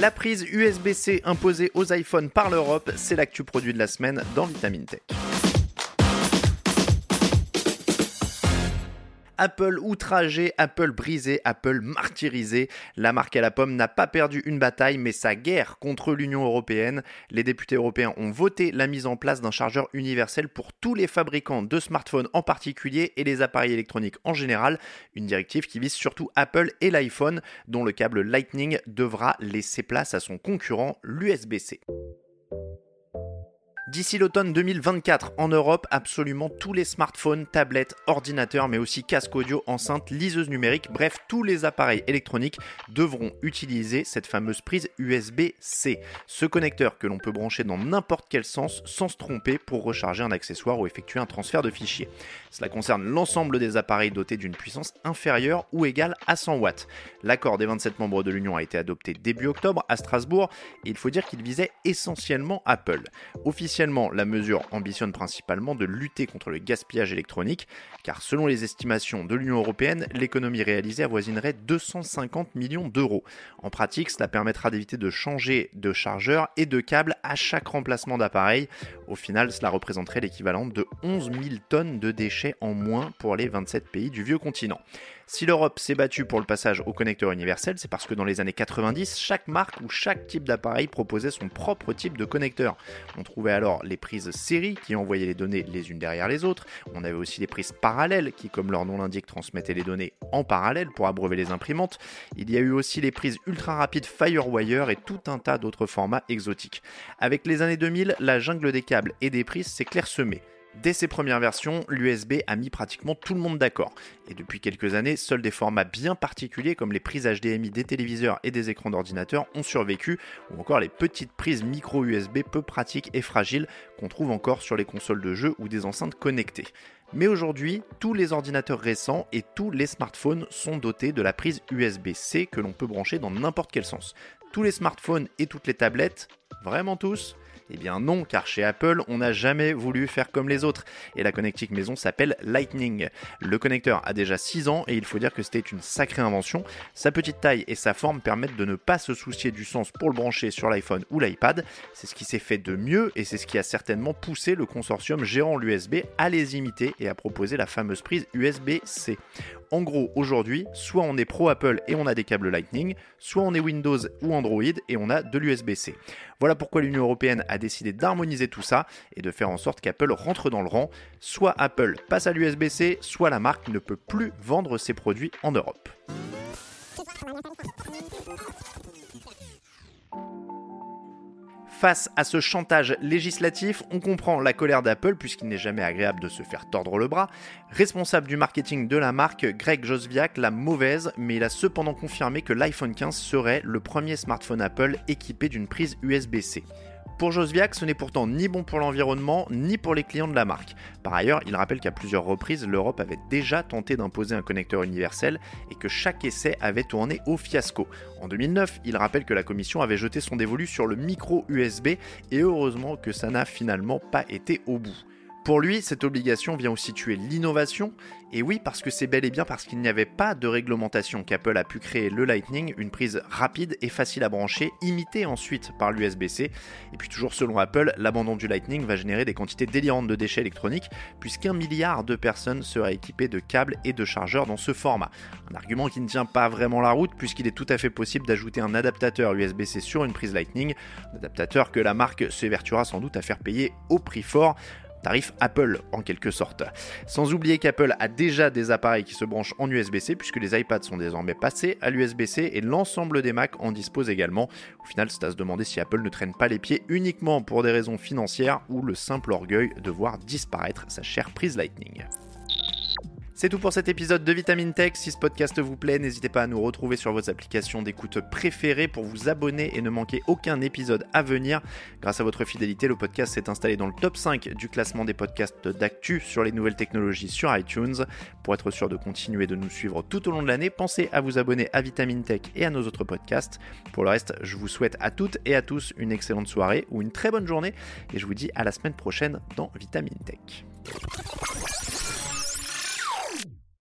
La prise USB-C imposée aux iPhones par l'Europe, c'est l'actu produit de la semaine dans Vitamine Tech. Apple outragé, Apple brisé, Apple martyrisé. La marque à la pomme n'a pas perdu une bataille, mais sa guerre contre l'Union européenne. Les députés européens ont voté la mise en place d'un chargeur universel pour tous les fabricants de smartphones en particulier et les appareils électroniques en général. Une directive qui vise surtout Apple et l'iPhone, dont le câble Lightning devra laisser place à son concurrent, l'USB-C. D'ici l'automne 2024, en Europe, absolument tous les smartphones, tablettes, ordinateurs, mais aussi casques audio, enceintes, liseuses numériques, bref, tous les appareils électroniques devront utiliser cette fameuse prise USB-C. Ce connecteur que l'on peut brancher dans n'importe quel sens sans se tromper pour recharger un accessoire ou effectuer un transfert de fichiers. Cela concerne l'ensemble des appareils dotés d'une puissance inférieure ou égale à 100 watts. L'accord des 27 membres de l'Union a été adopté début octobre à Strasbourg et il faut dire qu'il visait essentiellement Apple. Officiellement, la mesure ambitionne principalement de lutter contre le gaspillage électronique, car selon les estimations de l'Union européenne, l'économie réalisée avoisinerait 250 millions d'euros. En pratique, cela permettra d'éviter de changer de chargeur et de câble à chaque remplacement d'appareil. Au final, cela représenterait l'équivalent de 11 000 tonnes de déchets en moins pour les 27 pays du vieux continent. Si l'Europe s'est battue pour le passage au connecteur universel, c'est parce que dans les années 90, chaque marque ou chaque type d'appareil proposait son propre type de connecteur. On trouvait alors les prises série qui envoyaient les données les unes derrière les autres. On avait aussi les prises parallèles qui, comme leur nom l'indique, transmettaient les données en parallèle pour abreuver les imprimantes. Il y a eu aussi les prises ultra rapides Firewire et tout un tas d'autres formats exotiques. Avec les années 2000, la jungle des câbles et des prises s'est clairsemée. Dès ses premières versions, l'USB a mis pratiquement tout le monde d'accord. Et depuis quelques années, seuls des formats bien particuliers comme les prises HDMI des téléviseurs et des écrans d'ordinateur ont survécu, ou encore les petites prises micro USB peu pratiques et fragiles qu'on trouve encore sur les consoles de jeux ou des enceintes connectées. Mais aujourd'hui, tous les ordinateurs récents et tous les smartphones sont dotés de la prise USB-C que l'on peut brancher dans n'importe quel sens. Tous les smartphones et toutes les tablettes, vraiment tous eh bien non, car chez Apple, on n'a jamais voulu faire comme les autres. Et la connectique maison s'appelle Lightning. Le connecteur a déjà 6 ans et il faut dire que c'était une sacrée invention. Sa petite taille et sa forme permettent de ne pas se soucier du sens pour le brancher sur l'iPhone ou l'iPad. C'est ce qui s'est fait de mieux et c'est ce qui a certainement poussé le consortium gérant l'USB à les imiter et à proposer la fameuse prise USB-C. En gros, aujourd'hui, soit on est pro Apple et on a des câbles Lightning, soit on est Windows ou Android et on a de l'USB-C. Voilà pourquoi l'Union européenne a décidé d'harmoniser tout ça et de faire en sorte qu'Apple rentre dans le rang. Soit Apple passe à l'USB-C, soit la marque ne peut plus vendre ses produits en Europe. Face à ce chantage législatif, on comprend la colère d'Apple puisqu'il n'est jamais agréable de se faire tordre le bras. Responsable du marketing de la marque, Greg Josviak l'a mauvaise, mais il a cependant confirmé que l'iPhone 15 serait le premier smartphone Apple équipé d'une prise USB-C. Pour Josviak, ce n'est pourtant ni bon pour l'environnement ni pour les clients de la marque. Par ailleurs, il rappelle qu'à plusieurs reprises, l'Europe avait déjà tenté d'imposer un connecteur universel et que chaque essai avait tourné au fiasco. En 2009, il rappelle que la Commission avait jeté son dévolu sur le micro USB et heureusement que ça n'a finalement pas été au bout. Pour lui, cette obligation vient aussi tuer l'innovation, et oui, parce que c'est bel et bien parce qu'il n'y avait pas de réglementation qu'Apple a pu créer le Lightning, une prise rapide et facile à brancher, imitée ensuite par l'USB-C. Et puis toujours selon Apple, l'abandon du Lightning va générer des quantités délirantes de déchets électroniques, puisqu'un milliard de personnes seraient équipées de câbles et de chargeurs dans ce format. Un argument qui ne tient pas vraiment la route, puisqu'il est tout à fait possible d'ajouter un adaptateur USB-C sur une prise Lightning, un adaptateur que la marque s'évertuera sans doute à faire payer au prix fort tarif Apple en quelque sorte. Sans oublier qu'Apple a déjà des appareils qui se branchent en USB-C puisque les iPads sont désormais passés à l'USB-C et l'ensemble des Mac en disposent également. Au final, c'est à se demander si Apple ne traîne pas les pieds uniquement pour des raisons financières ou le simple orgueil de voir disparaître sa chère prise Lightning. C'est tout pour cet épisode de Vitamine Tech. Si ce podcast vous plaît, n'hésitez pas à nous retrouver sur vos applications d'écoute préférées pour vous abonner et ne manquer aucun épisode à venir. Grâce à votre fidélité, le podcast s'est installé dans le top 5 du classement des podcasts d'actu sur les nouvelles technologies sur iTunes. Pour être sûr de continuer de nous suivre tout au long de l'année, pensez à vous abonner à Vitamine Tech et à nos autres podcasts. Pour le reste, je vous souhaite à toutes et à tous une excellente soirée ou une très bonne journée et je vous dis à la semaine prochaine dans Vitamine Tech.